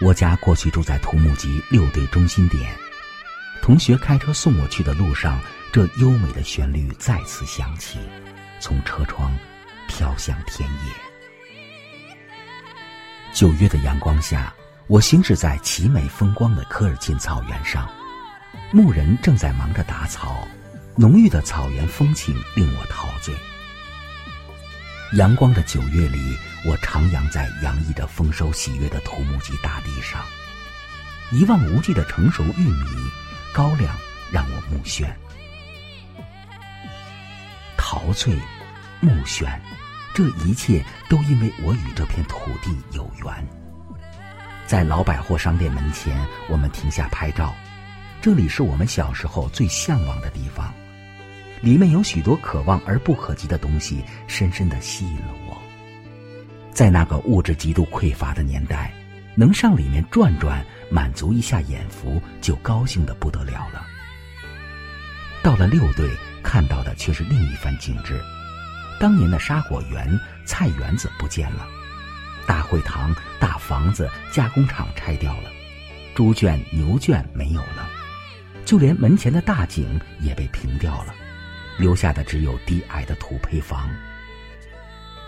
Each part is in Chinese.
我家过去住在土木集六队中心点，同学开车送我去的路上，这优美的旋律再次响起，从车窗飘向田野。九月的阳光下，我行驶在奇美风光的科尔沁草原上，牧人正在忙着打草，浓郁的草原风情令我陶醉。阳光的九月里，我徜徉在洋溢着丰收喜悦的土木集大地上，一望无际的成熟玉米，高粱让我目眩。陶醉，目眩，这一切都因为我与这片土地有缘。在老百货商店门前，我们停下拍照，这里是我们小时候最向往的地方。里面有许多可望而不可及的东西，深深的吸引了我。在那个物质极度匮乏的年代，能上里面转转，满足一下眼福，就高兴的不得了了。到了六队，看到的却是另一番景致。当年的沙果园、菜园子不见了，大会堂、大房子、加工厂拆掉了，猪圈、牛圈没有了，就连门前的大井也被平掉了。留下的只有低矮的土坯房。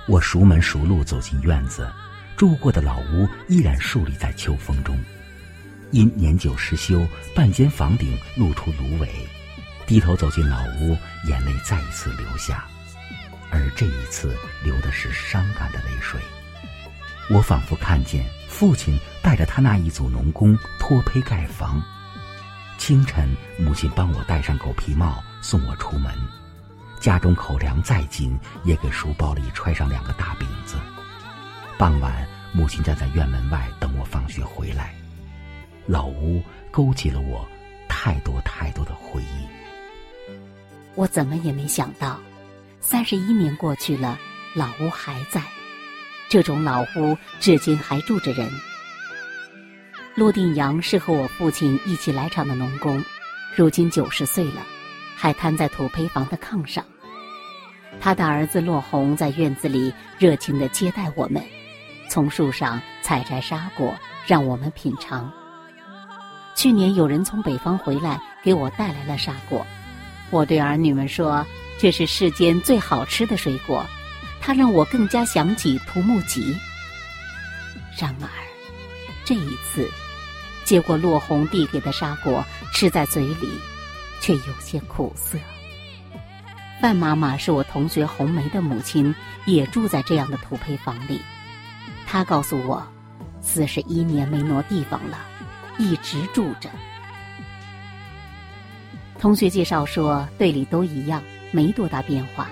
我熟门熟路走进院子，住过的老屋依然竖立在秋风中。因年久失修，半间房顶露出芦苇。低头走进老屋，眼泪再一次流下，而这一次流的是伤感的泪水。我仿佛看见父亲带着他那一组农工脱坯盖房。清晨，母亲帮我戴上狗皮帽，送我出门。家中口粮再紧，也给书包里揣上两个大饼子。傍晚，母亲站在院门外等我放学回来。老屋勾起了我太多太多的回忆。我怎么也没想到，三十一年过去了，老屋还在。这种老屋至今还住着人。陆定阳是和我父亲一起来场的农工，如今九十岁了。还瘫在土坯房的炕上。他的儿子骆红在院子里热情地接待我们，从树上采摘沙果让我们品尝。去年有人从北方回来，给我带来了沙果。我对儿女们说：“这是世间最好吃的水果。”它让我更加想起涂木吉。然而，这一次，接过骆红递给的沙果，吃在嘴里。却有些苦涩。范妈妈是我同学红梅的母亲，也住在这样的土坯房里。她告诉我，四十一年没挪地方了，一直住着。同学介绍说，队里都一样，没多大变化。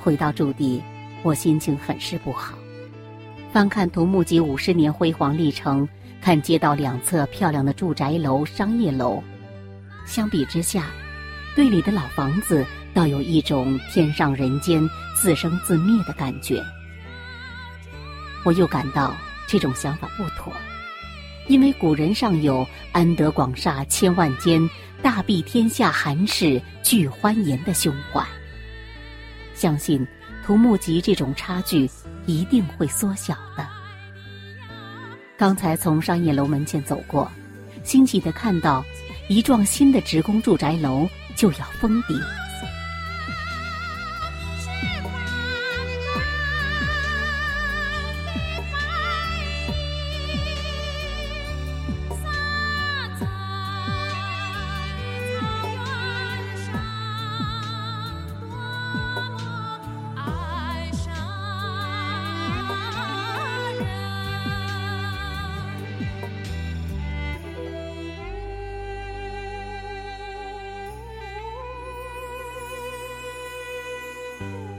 回到驻地，我心情很是不好。翻看土木集五十年辉煌历程，看街道两侧漂亮的住宅楼、商业楼。相比之下，队里的老房子倒有一种天上人间、自生自灭的感觉。我又感到这种想法不妥，因为古人尚有“安得广厦千万间，大庇天下寒士俱欢颜”的胸怀。相信土木集这种差距一定会缩小的。刚才从商业楼门前走过，欣喜的看到。一幢新的职工住宅楼就要封顶。Bye.